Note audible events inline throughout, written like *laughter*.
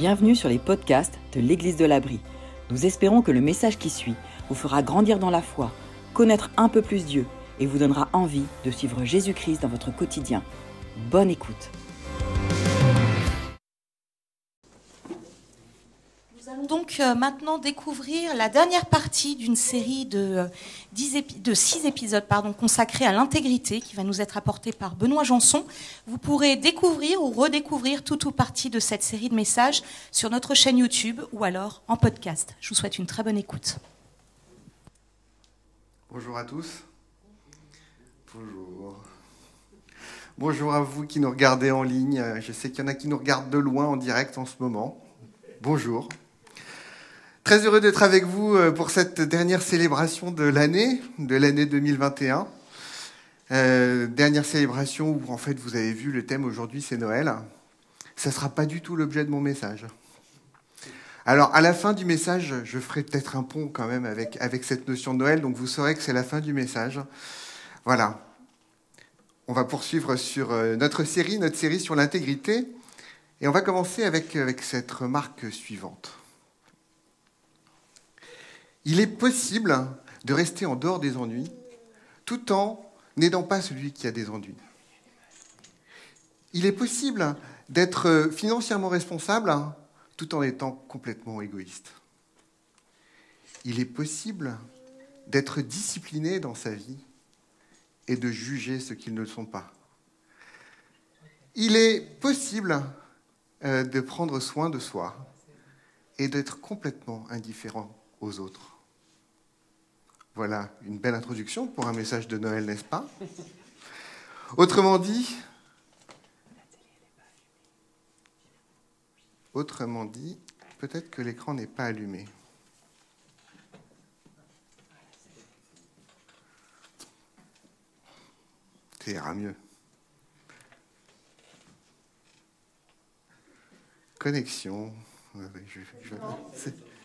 Bienvenue sur les podcasts de l'Église de l'Abri. Nous espérons que le message qui suit vous fera grandir dans la foi, connaître un peu plus Dieu et vous donnera envie de suivre Jésus-Christ dans votre quotidien. Bonne écoute. Donc euh, maintenant découvrir la dernière partie d'une série de, euh, de six épisodes consacrés à l'intégrité qui va nous être apportée par Benoît Janson. Vous pourrez découvrir ou redécouvrir toute ou partie de cette série de messages sur notre chaîne YouTube ou alors en podcast. Je vous souhaite une très bonne écoute. Bonjour à tous. Bonjour. Bonjour à vous qui nous regardez en ligne. Je sais qu'il y en a qui nous regardent de loin en direct en ce moment. Bonjour. Très heureux d'être avec vous euh, pour cette dernière célébration de l'année, de l'année 2021. Euh, dernière célébration où en fait vous avez vu le thème aujourd'hui c'est Noël. Ça ne sera pas du tout l'objet de mon message. Alors à la fin du message, je ferai peut-être un pont quand même avec, cette notion de Noël, donc vous saurez que c'est la fin du message. Voilà. On va poursuivre sur euh, notre série, notre série sur l'intégrité, et on va commencer avec cette remarque suivante. Il est possible de rester en dehors des ennuis tout en n'aidant pas celui qui a des ennuis. Il est possible d'être financièrement responsable tout en étant complètement égoïste. Il est possible d'être discipliné dans sa vie et de juger ceux qui ne sont pas. Il est possible euh, de prendre soin de soi et d'être complètement indifférent aux autres. Voilà une belle introduction pour un message de Noël, n'est-ce pas? Autrement dit, autrement dit, peut-être que l'écran n'est pas allumé. Ça ira mieux. Connexion.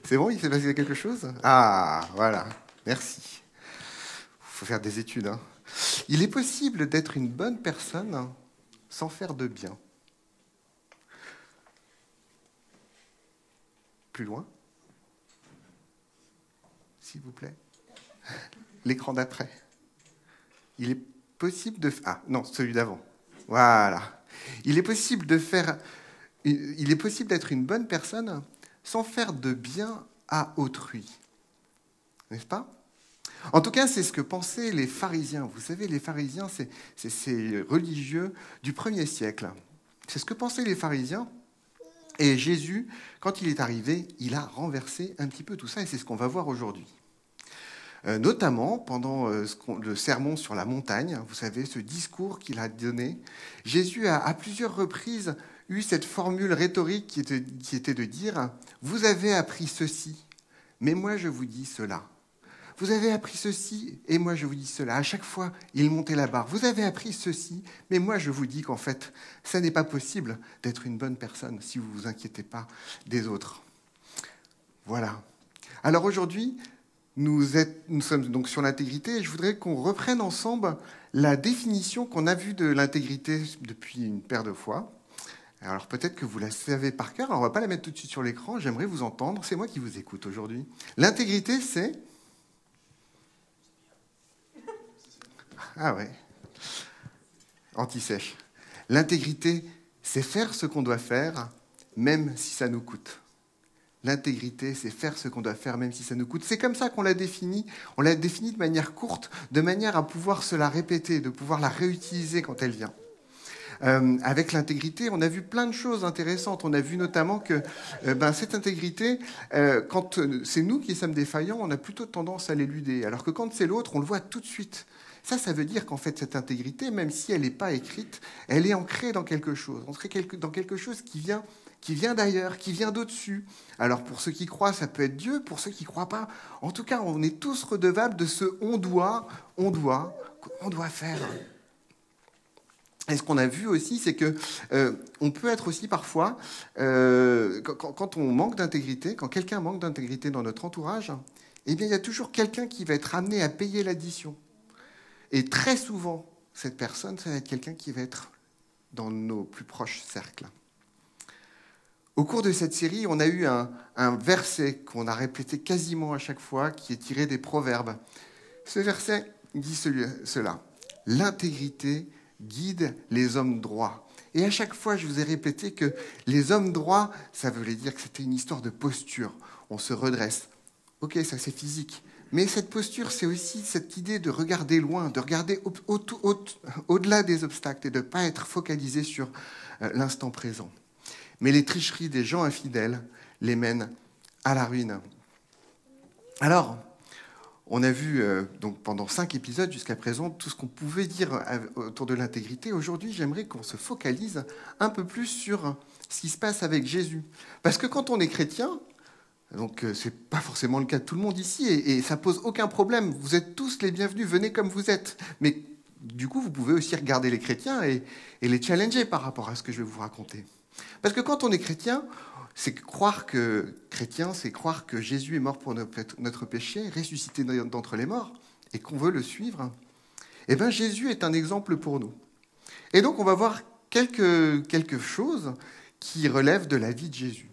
C'est bon, il s'est passé quelque chose? Ah, voilà. Merci. Il faut faire des études. Hein. Il est possible d'être une bonne personne sans faire de bien. Plus loin? S'il vous plaît. L'écran d'après. Il est possible de... Ah, non, celui d'avant. Voilà. Il est possible de faire... Il est possible d'être une bonne personne sans faire de bien à autrui. N'est-ce pas? En tout cas, c'est ce que pensaient les pharisiens. Vous savez, les pharisiens, c'est ces religieux du premier siècle. C'est ce que pensaient les pharisiens. Et Jésus, quand il est arrivé, il a renversé un petit peu tout ça, et c'est ce qu'on va voir aujourd'hui. Euh, notamment pendant euh, le sermon sur la montagne, vous savez, ce discours qu'il a donné, Jésus a à plusieurs reprises eu cette formule rhétorique qui était, de dire, vous avez appris ceci, mais moi je vous dis cela. Vous avez appris ceci, et moi je vous dis cela. À chaque fois, il montait la barre. Vous avez appris ceci, mais moi je vous dis qu'en fait, ça n'est pas possible d'être une bonne personne si vous ne vous inquiétez pas des autres. Voilà. Alors aujourd'hui, nous, nous, sommes donc sur l'intégrité et je voudrais qu'on reprenne ensemble la définition qu'on a vue de l'intégrité depuis une paire de fois. Alors peut-être que vous la savez par cœur, on ne va pas la mettre tout de suite sur l'écran, j'aimerais vous entendre, c'est moi qui vous écoute aujourd'hui. L'intégrité, c'est Ah ouais. Anti-sèche. L'intégrité, c'est faire ce qu'on doit faire, même si ça nous coûte. L'intégrité, c'est faire ce qu'on doit faire, même si ça nous coûte. C'est comme ça qu'on l'a défini. On l'a défini de manière courte, de manière à pouvoir se la répéter, de pouvoir la réutiliser quand elle vient. Euh, avec l'intégrité, on a vu plein de choses intéressantes. On a vu notamment que euh, ben, cette intégrité, euh, quand c'est nous qui sommes défaillants, on a plutôt tendance à l'éluder. Alors que quand c'est l'autre, on le voit tout de suite. Ça, ça veut dire qu'en fait, cette intégrité, même si elle n'est pas écrite, elle est ancrée dans quelque chose, ancrée dans quelque chose qui vient, qui vient d'ailleurs, qui vient d'au-dessus. Alors pour ceux qui croient, ça peut être Dieu, pour ceux qui ne croient pas, en tout cas, on est tous redevables de ce on doit, on doit, on doit faire. Et ce qu'on a vu aussi, c'est que euh, on peut être aussi parfois, euh, quand, on manque d'intégrité, quand quelqu'un manque d'intégrité dans notre entourage, eh bien, il y a toujours quelqu'un qui va être amené à payer l'addition. Et très souvent, cette personne, ça va être quelqu'un qui va être dans nos plus proches cercles. Au cours de cette série, on a eu un, verset qu'on a répété quasiment à chaque fois, qui est tiré des Proverbes. Ce verset dit cela. L'intégrité guide les hommes droits. Et à chaque fois, je vous ai répété que les hommes droits, ça voulait dire que c'était une histoire de posture. On se redresse. Ok, ça c'est physique. Mais cette posture, c'est aussi cette idée de regarder loin, de regarder au-delà des obstacles et de ne pas être focalisé sur euh, l'instant présent. Mais les tricheries des gens infidèles les mènent à la ruine. Alors, on a vu euh, donc pendant cinq épisodes jusqu'à présent tout ce qu'on pouvait dire autour de l'intégrité. Aujourd'hui, j'aimerais qu'on se focalise un peu plus sur ce qui se passe avec Jésus. Parce que quand on est chrétien, donc euh, ce n'est pas forcément le cas de tout le monde ici, et, ça pose aucun problème. Vous êtes tous les bienvenus, venez comme vous êtes. Mais du coup, vous pouvez aussi regarder les chrétiens et les challenger par rapport à ce que je vais vous raconter. Parce que quand on est chrétien, c'est croire que chrétien, c'est croire que Jésus est mort pour notre péché, ressuscité d'entre les morts, et qu'on veut le suivre. Eh bien, Jésus est un exemple pour nous. Et donc, on va voir quelque chose qui relève de la vie de Jésus.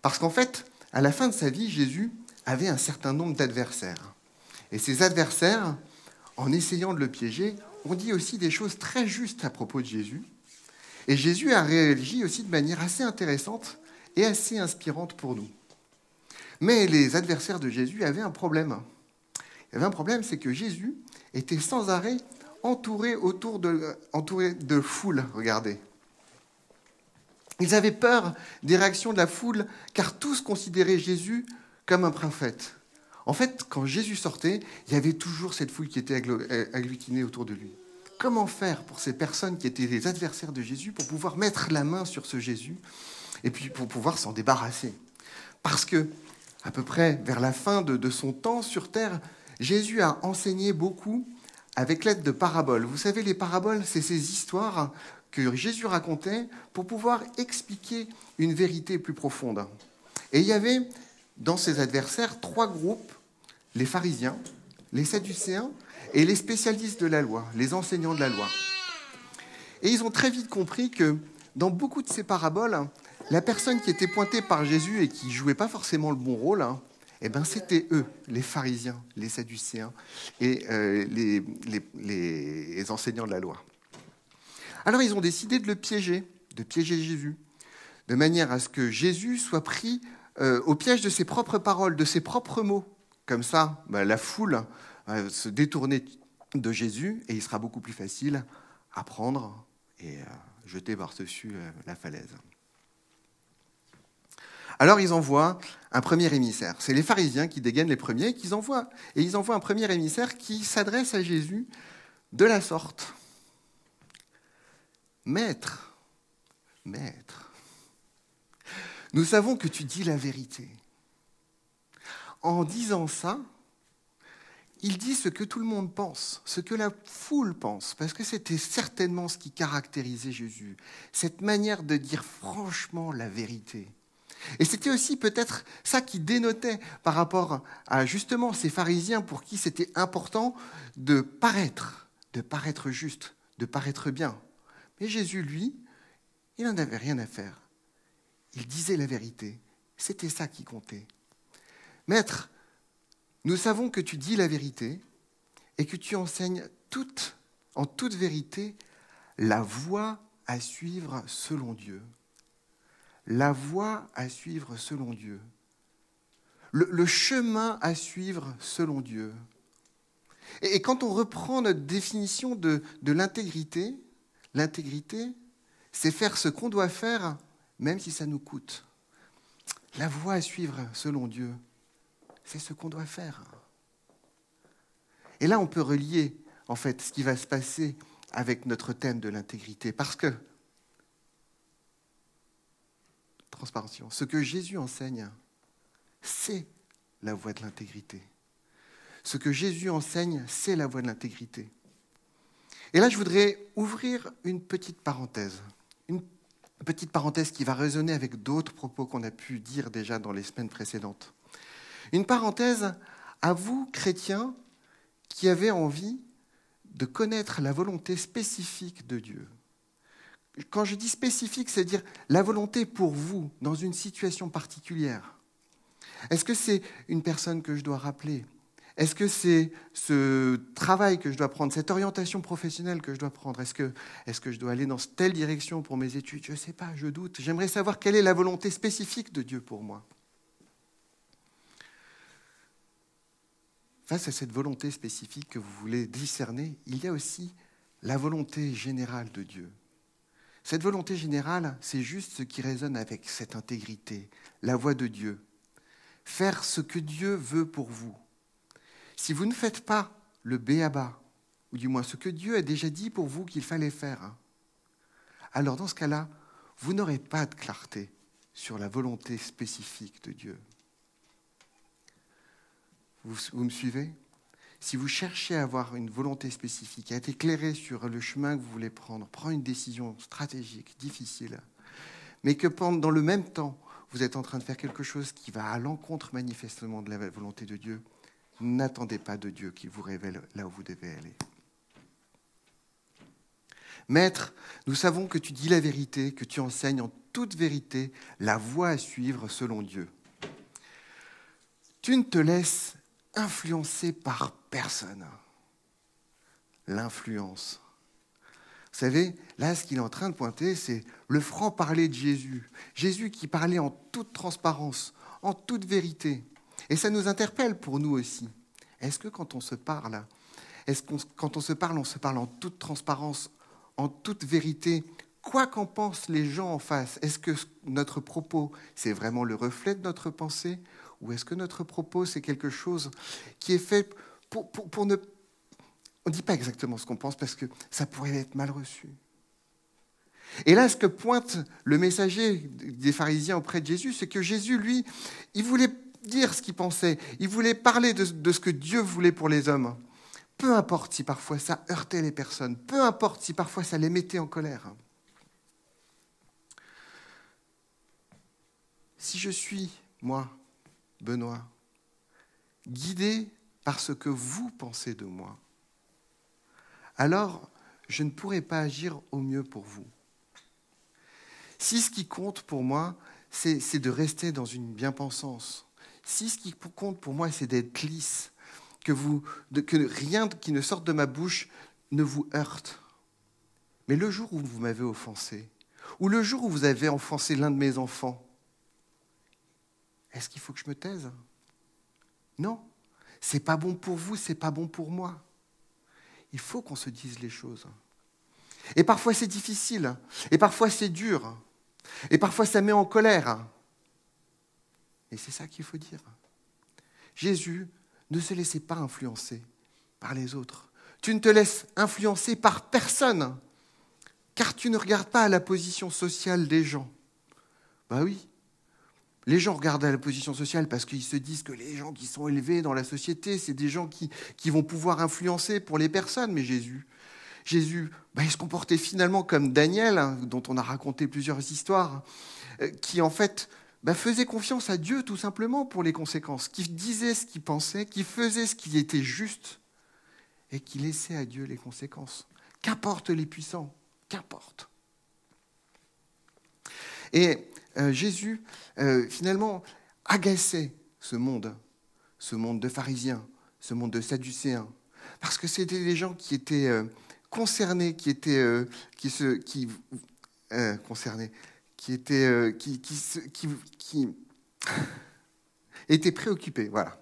Parce qu'en fait, à la fin de sa vie, Jésus avait un certain nombre d'adversaires. Et ces adversaires, en essayant de le piéger, ont dit aussi des choses très justes à propos de Jésus, et Jésus a réagi aussi de manière assez intéressante et assez inspirante pour nous. Mais les adversaires de Jésus avaient un problème. Il y avait un problème, c'est que Jésus était sans arrêt entouré autour de, entouré de foule, regardez. Ils avaient peur des réactions de la foule, car tous considéraient Jésus comme un prophète. En fait, quand Jésus sortait, il y avait toujours cette foule qui était agglutinée autour de lui. Comment faire pour ces personnes qui étaient les adversaires de Jésus pour pouvoir mettre la main sur ce Jésus et puis pour pouvoir s'en débarrasser Parce que, à peu près vers la fin de, son temps sur terre, Jésus a enseigné beaucoup avec l'aide de paraboles. Vous savez, les paraboles, c'est ces histoires que Jésus racontait pour pouvoir expliquer une vérité plus profonde. Et il y avait dans ses adversaires trois groupes, les pharisiens, les sadducéens et les spécialistes de la loi, les enseignants de la loi. Et ils ont très vite compris que dans beaucoup de ces paraboles, la personne qui était pointée par Jésus et qui jouait pas forcément le bon rôle, hein, eh ben, c'était eux, les pharisiens, les sadducéens et euh, les, enseignants de la loi. Alors ils ont décidé de le piéger, de piéger Jésus, de manière à ce que Jésus soit pris euh, au piège de ses propres paroles, de ses propres mots. Comme ça, ben, la foule se détourner de Jésus et il sera beaucoup plus facile à prendre et jeter par-dessus euh, la falaise. Alors ils envoient un premier émissaire. C'est les pharisiens qui dégainent les premiers, qu'ils envoient. Et ils envoient un premier émissaire qui s'adresse à Jésus de la sorte. Maître, maître, nous savons que tu dis la vérité. En disant ça, il dit ce que tout le monde pense, ce que la foule pense, parce que c'était certainement ce qui caractérisait Jésus, cette manière de dire franchement la vérité. Et c'était aussi peut-être ça qui dénotait par rapport à justement ces pharisiens pour qui c'était important de paraître, de paraître juste, de paraître bien. Mais Jésus, lui, il n'en avait rien à faire. Il disait la vérité. C'était ça qui comptait. Maître, nous savons que tu dis la vérité et que tu enseignes toute, en toute vérité la voie à suivre selon Dieu. La voie à suivre selon Dieu. Le, chemin à suivre selon Dieu. Et, quand on reprend notre définition de, de l'intégrité, l'intégrité, c'est faire ce qu'on doit faire, même si ça nous coûte. La voie à suivre selon Dieu. C'est ce qu'on doit faire. Et là, on peut relier, en fait, ce qui va se passer avec notre thème de l'intégrité. Parce que, ce que Jésus enseigne, c'est la voie de l'intégrité. Ce que Jésus enseigne, c'est la voie de l'intégrité. Et là, je voudrais ouvrir une petite parenthèse. Une petite parenthèse qui va résonner avec d'autres propos qu'on a pu dire déjà dans les semaines précédentes. Une parenthèse à vous, chrétiens, qui avez envie de connaître la volonté spécifique de Dieu. Quand je dis spécifique, c'est-à-dire la volonté pour vous dans une situation particulière. Est-ce que c'est une personne que je dois rappeler? Est-ce que c'est ce travail que je dois prendre, cette orientation professionnelle que je dois prendre? Est-ce que, est que je dois aller dans telle direction pour mes études? Je ne sais pas, je doute. J'aimerais savoir quelle est la volonté spécifique de Dieu pour moi. Face à cette volonté spécifique que vous voulez discerner, il y a aussi la volonté générale de Dieu. Cette volonté générale, c'est juste ce qui résonne avec cette intégrité, la voix de Dieu. Faire ce que Dieu veut pour vous. Si vous ne faites pas le béaba, ou du moins ce que Dieu a déjà dit pour vous qu'il fallait faire, alors dans ce cas-là, vous n'aurez pas de clarté sur la volonté spécifique de Dieu. Vous, me suivez? Si vous cherchez à avoir une volonté spécifique, à être éclairé sur le chemin que vous voulez prendre, prendre une décision stratégique, difficile, mais que pendant le même temps, vous êtes en train de faire quelque chose qui va à l'encontre manifestement de la volonté de Dieu, n'attendez pas de Dieu qu'il vous révèle là où vous devez aller. Maître, nous savons que tu dis la vérité, que tu enseignes en toute vérité la voie à suivre selon Dieu. Tu ne te laisses influencé par personne. L'influence. Vous savez, là, ce qu'il est en train de pointer, c'est le franc-parler de Jésus. Jésus qui parlait en toute transparence, en toute vérité. Et ça nous interpelle pour nous aussi. Est-ce que quand on se parle, est-ce qu'on, quand on se parle, on se parle en toute transparence, en toute vérité, quoi qu'en pensent les gens en face Est-ce que notre propos, c'est vraiment le reflet de notre pensée? Ou est-ce que notre propos, c'est quelque chose qui est fait On ne dit pas exactement ce qu'on pense parce que ça pourrait être mal reçu. Et là, ce que pointe le messager des pharisiens auprès de Jésus, c'est que Jésus, lui, il voulait dire ce qu'il pensait, il voulait parler de, ce que Dieu voulait pour les hommes. Peu importe si parfois ça heurtait les personnes, peu importe si parfois ça les mettait en colère. Si je suis, moi, Benoît, guidé par ce que vous pensez de moi, alors je ne pourrai pas agir au mieux pour vous. Si ce qui compte pour moi, c'est de rester dans une bien-pensance, si ce qui compte pour moi, c'est d'être lisse, que, rien qui ne sorte de ma bouche ne vous heurte, mais le jour où vous m'avez offensé, ou le jour où vous avez offensé l'un de mes enfants, est-ce qu'il faut que je me taise? Non. C'est pas bon pour vous, c'est pas bon pour moi. Il faut qu'on se dise les choses. Et parfois c'est difficile, et parfois c'est dur, et parfois ça met en colère. Et c'est ça qu'il faut dire. Jésus ne se laissait pas influencer par les autres. Tu ne te laisses influencer par personne, car tu ne regardes pas la position sociale des gens. Ben oui, les gens regardent à la position sociale parce qu'ils se disent que les gens qui sont élevés dans la société, c'est des gens qui, vont pouvoir influencer pour les personnes. Mais Jésus, Jésus, bah, il se comportait finalement comme Daniel, hein, dont on a raconté plusieurs histoires, euh, qui en fait bah, faisait confiance à Dieu tout simplement pour les conséquences, qui disait ce qu'il pensait, qui faisait ce qui était juste, et qui laissait à Dieu les conséquences. Qu'importe les puissants, qu'importe. Et euh, Jésus, euh, finalement, agaçait ce monde, ce monde de pharisiens, ce monde de sadducéens, parce que c'était des gens qui étaient euh, concernés, qui étaient, qui se, qui, concernés, qui étaient, qui, qui, qui *laughs* étaient préoccupés. Voilà.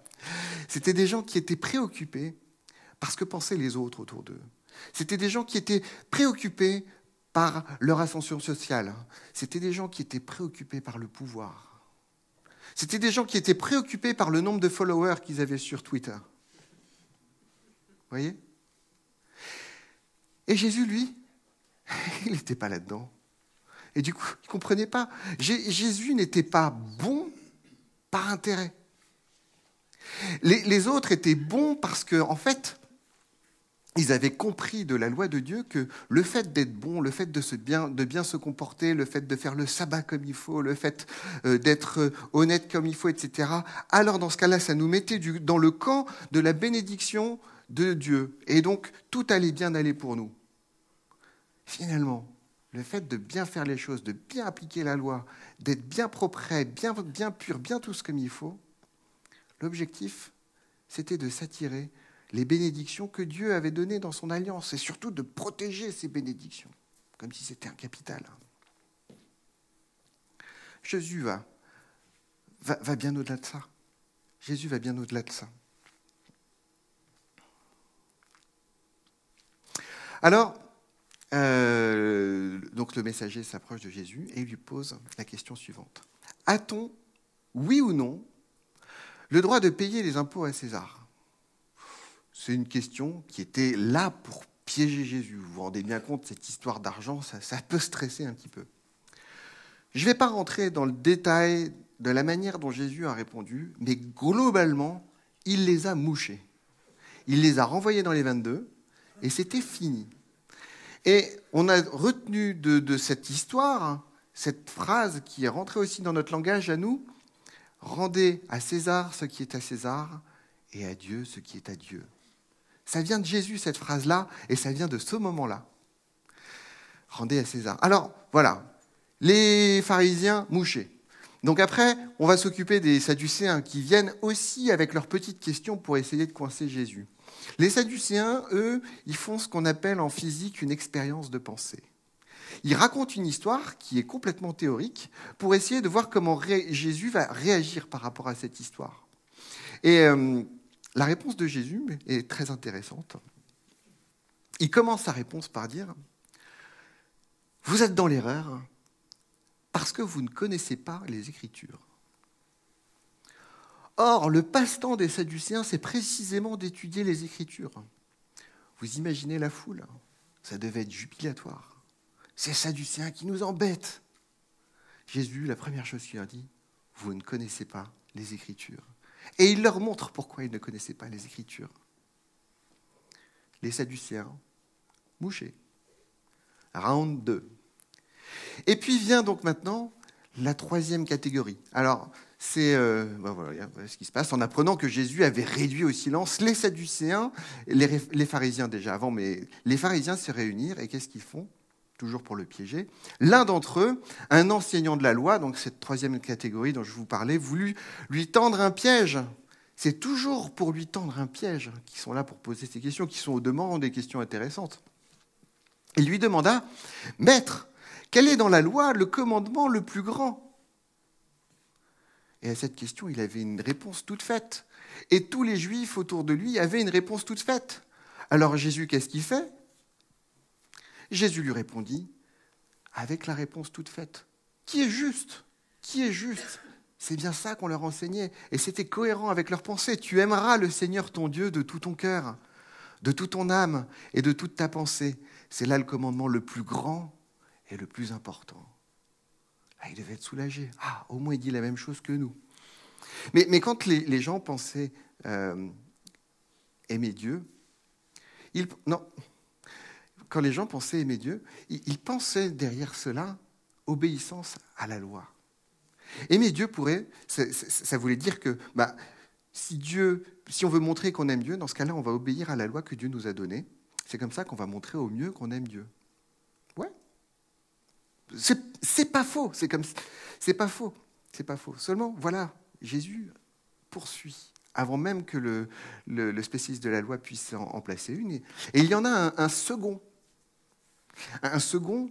C'était des gens qui étaient préoccupés parce que pensaient les autres autour d'eux. C'était des gens qui étaient préoccupés par leur ascension sociale. C'était des gens qui étaient préoccupés par le pouvoir. C'était des gens qui étaient préoccupés par le nombre de followers qu'ils avaient sur Twitter. Vous voyez? Et Jésus, lui, *laughs* il n'était pas là-dedans. Et du coup, il ne comprenait pas. Jésus n'était pas bon par intérêt. Les, les, autres étaient bons parce que, en fait, ils avaient compris de la loi de Dieu que le fait d'être bon, le fait de, bien, se comporter, le fait de faire le sabbat comme il faut, le fait euh, d'être euh, honnête comme il faut, etc., alors dans ce cas-là, ça nous mettait dans le camp de la bénédiction de Dieu. Et donc, tout allait bien aller pour nous. Finalement, le fait de bien faire les choses, de bien appliquer la loi, d'être bien propre, bien, bien pur, bien tout ce comme il faut, l'objectif, c'était de s'attirer les bénédictions que Dieu avait données dans son alliance et surtout de protéger ces bénédictions, comme si c'était un capital. Jésus va, va, bien au-delà de ça. Jésus va bien au-delà de ça. Alors, euh, donc le messager s'approche de Jésus et lui pose la question suivante. A-t-on, oui ou non, le droit de payer les impôts à César? C'est une question qui était là pour piéger Jésus. Vous vous rendez bien compte, cette histoire d'argent, ça, peut stresser un petit peu. Je ne vais pas rentrer dans le détail de la manière dont Jésus a répondu, mais globalement, il les a mouchés. Il les a renvoyés dans les 22, et c'était fini. Et on a retenu de, cette histoire cette phrase qui est rentrée aussi dans notre langage à nous, Rendez à César ce qui est à César et à Dieu ce qui est à Dieu. Ça vient de Jésus, cette phrase-là, et ça vient de ce moment-là. Rendez à César. Alors, voilà, les pharisiens mouchés. Donc après, on va s'occuper des Sadducéens qui viennent aussi avec leurs petites questions pour essayer de coincer Jésus. Les Sadducéens, eux, ils font ce qu'on appelle en physique une expérience de pensée. Ils racontent une histoire qui est complètement théorique pour essayer de voir comment Jésus va réagir par rapport à cette histoire. Et euh, la réponse de Jésus est très intéressante. Il commence sa réponse par dire, vous êtes dans l'erreur parce que vous ne connaissez pas les Écritures. Or, le passe-temps des Sadducéens, c'est précisément d'étudier les Écritures. Vous imaginez la foule Ça devait être jubilatoire. C'est Sadducéens qui nous embêtent. Jésus, la première chose qu'il a dit, vous ne connaissez pas les Écritures. Et il leur montre pourquoi ils ne connaissaient pas les Écritures. Les Sadducéens, mouchés. Round 2. Et puis vient donc maintenant la troisième catégorie. Alors, c'est euh, voilà, ce qui se passe en apprenant que Jésus avait réduit au silence les Sadducéens, les, les pharisiens déjà avant, mais les pharisiens se réunirent et qu'est-ce qu'ils font? Toujours pour le piéger. L'un d'entre eux, un enseignant de la loi, donc cette troisième catégorie dont je vous parlais, voulut lui tendre un piège. C'est toujours pour lui tendre un piège qu'ils sont là pour poser ces questions, qui sont au demande des questions intéressantes. Il lui demanda, Maître, quel est dans la loi le commandement le plus grand? Et à cette question, il avait une réponse toute faite. Et tous les juifs autour de lui avaient une réponse toute faite. Alors Jésus, qu'est-ce qu'il fait? Jésus lui répondit avec la réponse toute faite. Qui est juste Qui est juste? C'est bien ça qu'on leur enseignait. Et c'était cohérent avec leur pensée. Tu aimeras le Seigneur ton Dieu de tout ton cœur, de toute ton âme et de toute ta pensée. C'est là le commandement le plus grand et le plus important. Ah, il devait être soulagé. Ah, au moins il dit la même chose que nous. Mais, quand les, gens pensaient euh, aimer Dieu, ils, non, quand les gens pensaient aimer Dieu, ils, pensaient derrière cela obéissance à la loi. Aimer Dieu pourrait, ça, voulait dire que bah, si Dieu, si on veut montrer qu'on aime Dieu, dans ce cas-là, on va obéir à la loi que Dieu nous a donnée. C'est comme ça qu'on va montrer au mieux qu'on aime Dieu. C'est pas faux, c'est comme c'est pas faux, c'est pas faux. Seulement, voilà, Jésus poursuit avant même que le, le, spécialiste de la loi puisse en, placer une. Et, il y en a un, second, un second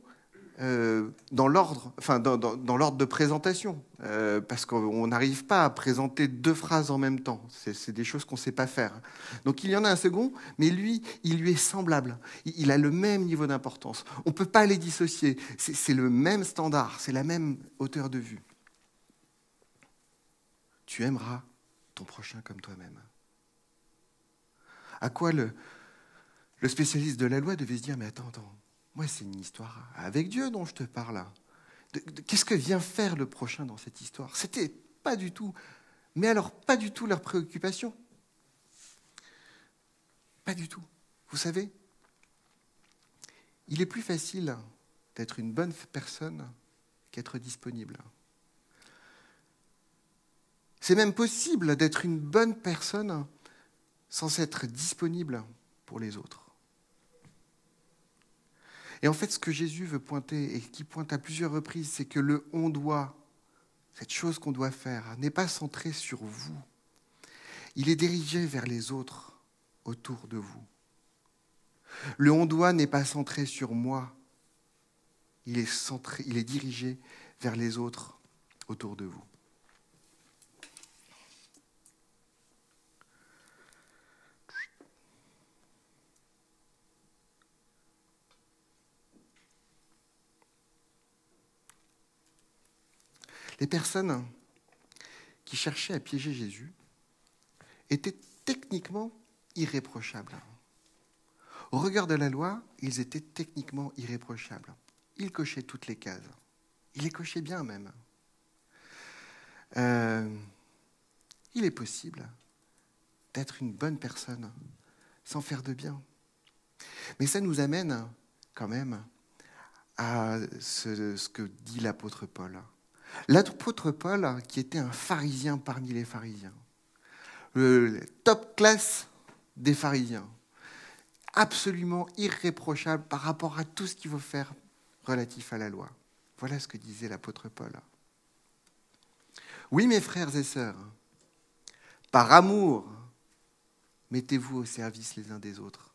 euh, dans l'ordre, enfin dans, dans, l'ordre de présentation, euh, parce qu'on n'arrive pas à présenter deux phrases en même temps. C'est des choses qu'on ne sait pas faire. Donc il y en a un second, mais lui, il lui est semblable. Il, a le même niveau d'importance. On ne peut pas les dissocier. C'est le même standard, c'est la même hauteur de vue. Tu aimeras ton prochain comme toi-même. À quoi le, le spécialiste de la loi devait se dire, mais attends, attends, moi, c'est une histoire avec Dieu dont je te parle. Qu'est-ce que vient faire le prochain dans cette histoire? C'était pas du tout, mais alors pas du tout leur préoccupation. Pas du tout. Vous savez, il est plus facile d'être une bonne personne qu'être disponible. C'est même possible d'être une bonne personne sans être disponible pour les autres. Et en fait, ce que Jésus veut pointer, et qui pointe à plusieurs reprises, c'est que le on doit, cette chose qu'on doit faire, n'est pas centré sur vous. Il est dirigé vers les autres autour de vous. Le on doit n'est pas centré sur moi. Il est, il est dirigé vers les autres autour de vous. Les personnes qui cherchaient à piéger Jésus étaient techniquement irréprochables. Au regard de la loi, ils étaient techniquement irréprochables. Ils cochaient toutes les cases. Ils les cochaient bien même. Euh, il est possible d'être une bonne personne sans faire de bien. Mais ça nous amène quand même à ce, ce que dit l'apôtre Paul. L'apôtre Paul, qui était un pharisien parmi les pharisiens, le top classe des pharisiens, absolument irréprochable par rapport à tout ce qu'il faut faire relatif à la loi. Voilà ce que disait l'apôtre Paul. Oui, mes frères et sœurs, par amour, mettez-vous au service les uns des autres.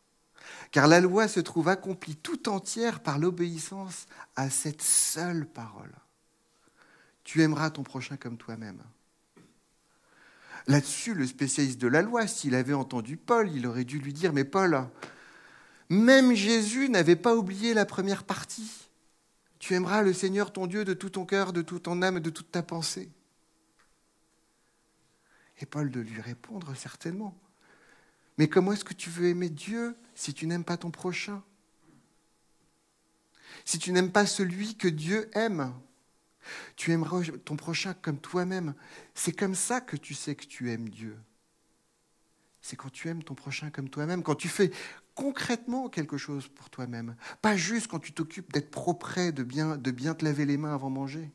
Car la loi se trouve accomplie tout entière par l'obéissance à cette seule parole. Tu aimeras ton prochain comme toi-même. Là-dessus, le spécialiste de la loi, s'il avait entendu Paul, il aurait dû lui dire, mais Paul, même Jésus n'avait pas oublié la première partie. Tu aimeras le Seigneur ton Dieu de tout ton cœur, de toute ton âme, de toute ta pensée. Et Paul de lui répondre certainement. Mais comment est-ce que tu veux aimer Dieu si tu n'aimes pas ton prochain? Si tu n'aimes pas celui que Dieu aime? Tu aimeras ton prochain comme toi-même. C'est comme ça que tu sais que tu aimes Dieu. C'est quand tu aimes ton prochain comme toi-même, quand tu fais concrètement quelque chose pour toi-même. Pas juste quand tu t'occupes d'être propre, de bien, de bien te laver les mains avant manger.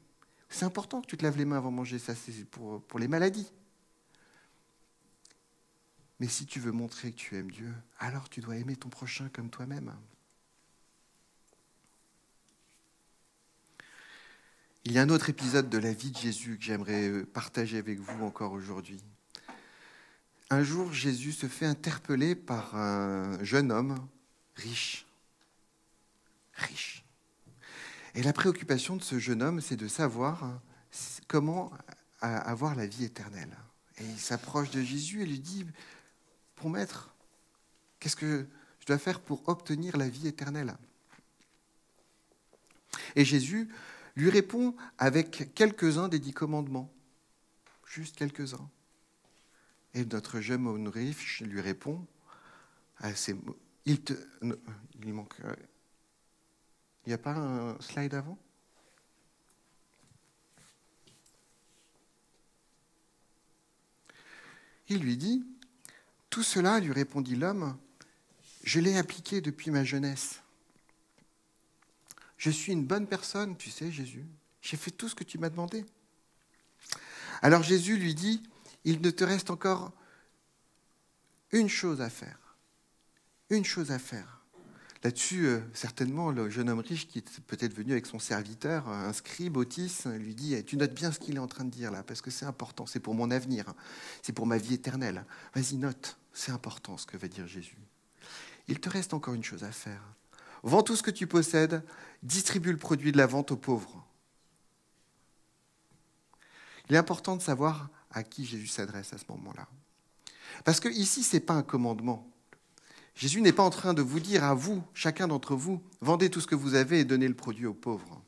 C'est important que tu te laves les mains avant manger, ça c'est pour, pour les maladies. Mais si tu veux montrer que tu aimes Dieu, alors tu dois aimer ton prochain comme toi-même. Il y a un autre épisode de la vie de Jésus que j'aimerais euh, partager avec vous encore aujourd'hui. Un jour, Jésus se fait interpeller par un jeune homme riche. Riche. Et la préoccupation de ce jeune homme, c'est de savoir hein, comment avoir la vie éternelle. Et il s'approche de Jésus et lui dit, Pour maître, qu'est-ce que je dois faire pour obtenir la vie éternelle? Et Jésus lui répond avec quelques-uns des dix commandements. Juste quelques-uns. Et notre jeune homme riche lui répond à ces mots. Il, te, il manque. Euh, il n'y a pas un slide avant? Il lui dit Tout cela, lui répondit l'homme, je l'ai appliqué depuis ma jeunesse. Je suis une bonne personne, tu sais, Jésus. J'ai fait tout ce que tu m'as demandé. Alors Jésus lui dit, il ne te reste encore une chose à faire. Une chose à faire. Là-dessus, euh, certainement, le jeune homme riche qui est peut-être venu avec son serviteur, un scribe, Otis, lui dit Tu notes bien ce qu'il est en train de dire là, parce que c'est important, c'est pour mon avenir, c'est pour ma vie éternelle. Vas-y, note, c'est important ce que va dire Jésus. Il te reste encore une chose à faire. Vends tout ce que tu possèdes, distribue le produit de la vente aux pauvres. Il est important de savoir à qui Jésus s'adresse à ce moment-là. Parce que ici, ce n'est pas un commandement. Jésus n'est pas en train de vous dire à vous, chacun d'entre vous, vendez tout ce que vous avez et donnez le produit aux pauvres.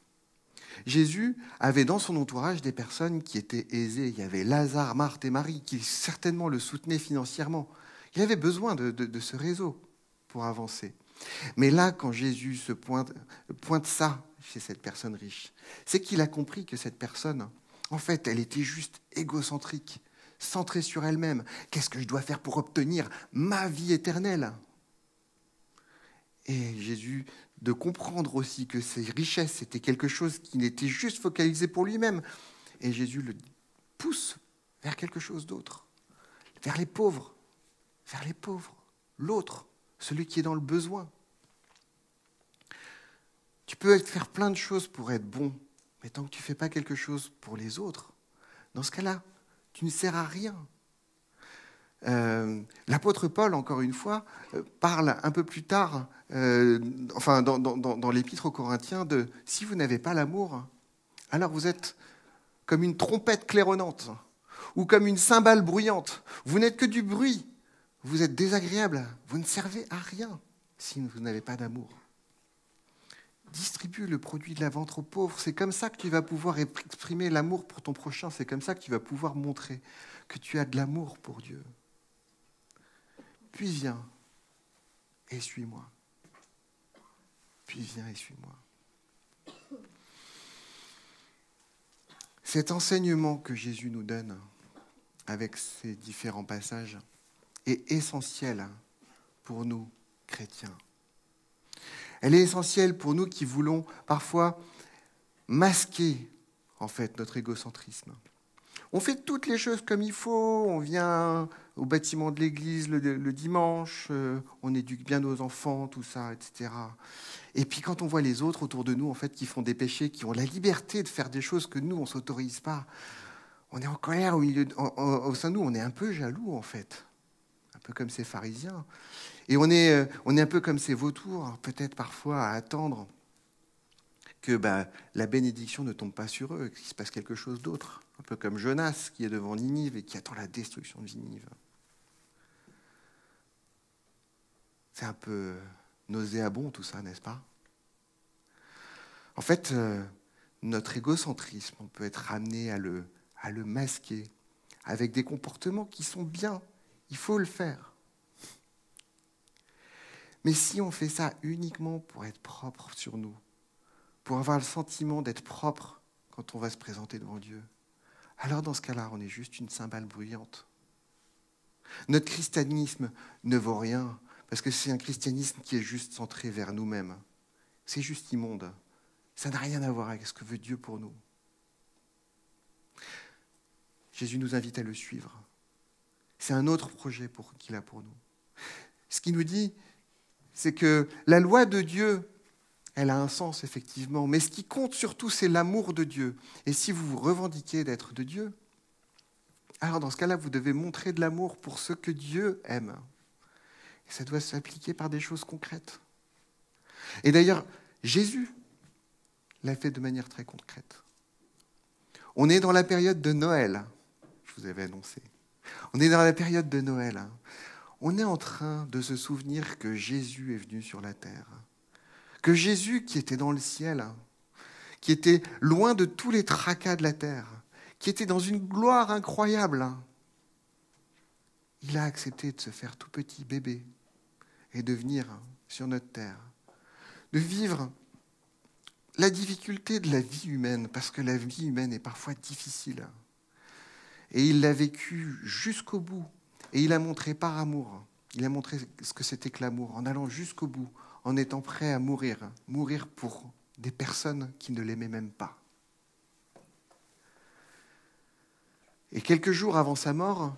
Jésus avait dans son entourage des personnes qui étaient aisées. Il y avait Lazare, Marthe et Marie qui certainement le soutenaient financièrement. Il avait besoin de, de ce réseau pour avancer. Mais là, quand Jésus se pointe, pointe ça chez cette personne riche, c'est qu'il a compris que cette personne, en fait, elle était juste égocentrique, centrée sur elle-même. Qu'est-ce que je dois faire pour obtenir ma vie éternelle? Et Jésus, de comprendre aussi que ces richesses, c'était quelque chose qui n'était juste focalisé pour lui-même. Et Jésus le pousse vers quelque chose d'autre, vers les pauvres, vers les pauvres, l'autre celui qui est dans le besoin. Tu peux faire plein de choses pour être bon, mais tant que tu ne fais pas quelque chose pour les autres, dans ce cas-là, tu ne sers à rien. Euh, l'apôtre Paul, encore une fois, euh, parle un peu plus tard, euh, enfin dans, dans l'épître aux Corinthiens, de si vous n'avez pas l'amour, alors vous êtes comme une trompette claironnante ou comme une cymbale bruyante. Vous n'êtes que du bruit. Vous êtes désagréable. Vous ne servez à rien si vous n'avez pas d'amour. Distribue le produit de la vente aux pauvres. C'est comme ça que tu vas pouvoir exprimer l'amour pour ton prochain. C'est comme ça que tu vas pouvoir montrer que tu as de l'amour pour Dieu. Puis viens et suis-moi. Puis viens et suis-moi. Cet enseignement que Jésus nous donne avec ces différents passages est essentiel pour nous, chrétiens. Elle est essentielle pour nous qui voulons parfois masquer en fait notre égocentrisme. On fait toutes les choses comme il faut, on vient au bâtiment de l'église le, dimanche, euh, on éduque bien nos enfants, tout ça, etc. Et puis quand on voit les autres autour de nous, en fait, qui font des péchés, qui ont la liberté de faire des choses que nous, on ne s'autorise pas, on est en colère au, milieu au sein de nous, on est un peu jaloux, en fait. Un peu comme ces pharisiens. Et on est, euh, on est un peu comme ces vautours, peut-être parfois à attendre que bah, la bénédiction ne tombe pas sur eux, qu'il se passe quelque chose d'autre. Un peu comme Jonas qui est devant Ninive et qui attend la destruction de Ninive. C'est un peu nauséabond tout ça, n'est-ce pas? En fait, euh, notre égocentrisme, on peut être ramené à le, à le masquer avec des comportements qui sont bien. Il faut le faire. Mais si on fait ça uniquement pour être propre sur nous, pour avoir le sentiment d'être propre quand on va se présenter devant Dieu, alors dans ce cas-là, on est juste une cymbale bruyante. Notre christianisme ne vaut rien, parce que c'est un christianisme qui est juste centré vers nous-mêmes. C'est juste immonde. Ça n'a rien à voir avec ce que veut Dieu pour nous. Jésus nous invite à le suivre. C'est un autre projet qu'il a pour nous. Ce qu'il nous dit, c'est que la loi de Dieu, elle a un sens, effectivement, mais ce qui compte surtout, c'est l'amour de Dieu. Et si vous vous revendiquez d'être de Dieu, alors dans ce cas-là, vous devez montrer de l'amour pour ce que Dieu aime. Et ça doit s'appliquer par des choses concrètes. Et d'ailleurs, Jésus l'a fait de manière très concrète. On est dans la période de Noël, je vous avais annoncé. On est dans la période de Noël. On est en train de se souvenir que Jésus est venu sur la terre. Que Jésus, qui était dans le ciel, qui était loin de tous les tracas de la terre, qui était dans une gloire incroyable, il a accepté de se faire tout petit bébé et de venir sur notre terre, de vivre la difficulté de la vie humaine, parce que la vie humaine est parfois difficile. Et il l'a vécu jusqu'au bout. Et il a montré par amour, il a montré ce que c'était que l'amour, en allant jusqu'au bout, en étant prêt à mourir, mourir pour des personnes qui ne l'aimaient même pas. Et quelques jours avant sa mort,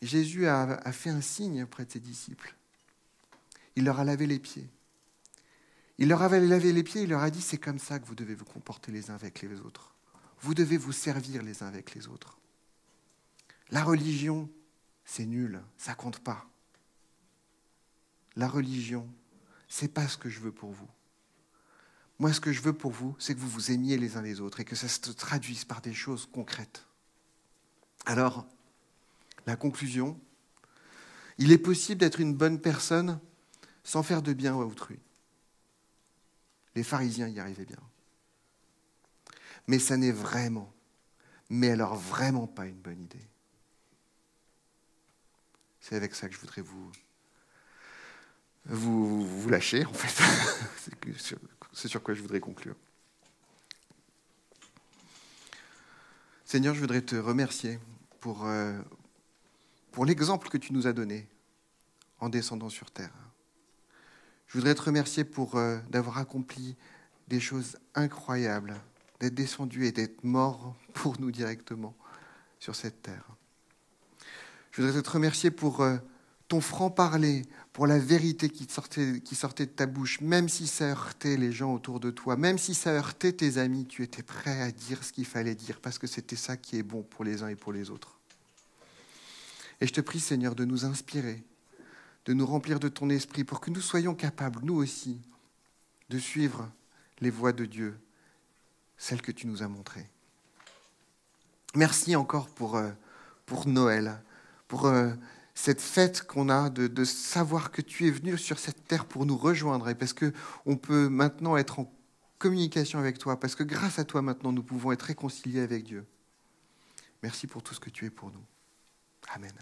Jésus a, fait un signe auprès de ses disciples. Il leur a lavé les pieds. Il leur avait lavé les pieds, il leur a dit, c'est comme ça que vous devez vous comporter les uns avec les autres. Vous devez vous servir les uns avec les autres. La religion, c'est nul, ça compte pas. La religion, c'est pas ce que je veux pour vous. Moi, ce que je veux pour vous, c'est que vous vous aimiez les uns les autres et que ça se traduise par des choses concrètes. Alors, la conclusion, il est possible d'être une bonne personne sans faire de bien à autrui. Les pharisiens y arrivaient bien. Mais ça n'est vraiment, mais alors vraiment pas une bonne idée. C'est avec ça que je voudrais vous, lâcher, en fait. *laughs* C'est sur quoi je voudrais conclure. Seigneur, je voudrais te remercier pour, euh, pour l'exemple que tu nous as donné en descendant sur terre. Je voudrais te remercier pour euh, d'avoir accompli des choses incroyables, d'être descendu et d'être mort pour nous directement sur cette terre. Je voudrais te remercier pour euh, ton franc-parler, pour la vérité qui sortait, qui sortait de ta bouche, même si ça heurtait les gens autour de toi, même si ça heurtait tes amis, tu étais prêt à dire ce qu'il fallait dire, parce que c'était ça qui est bon pour les uns et pour les autres. Et je te prie, Seigneur, de nous inspirer, de nous remplir de ton esprit, pour que nous soyons capables, nous aussi, de suivre les voies de Dieu, celles que tu nous as montrées. Merci encore pour, euh, pour Noël, pour euh, cette fête qu'on a de, savoir que tu es venu sur cette terre pour nous rejoindre et parce qu'on peut maintenant être en communication avec toi, parce que grâce à toi maintenant nous pouvons être réconciliés avec Dieu. Merci pour tout ce que tu es pour nous. Amen.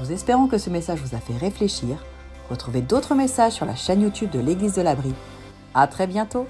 Nous espérons que ce message vous a fait réfléchir. Retrouvez d'autres messages sur la chaîne YouTube de l'Église de l'Abri. À très bientôt!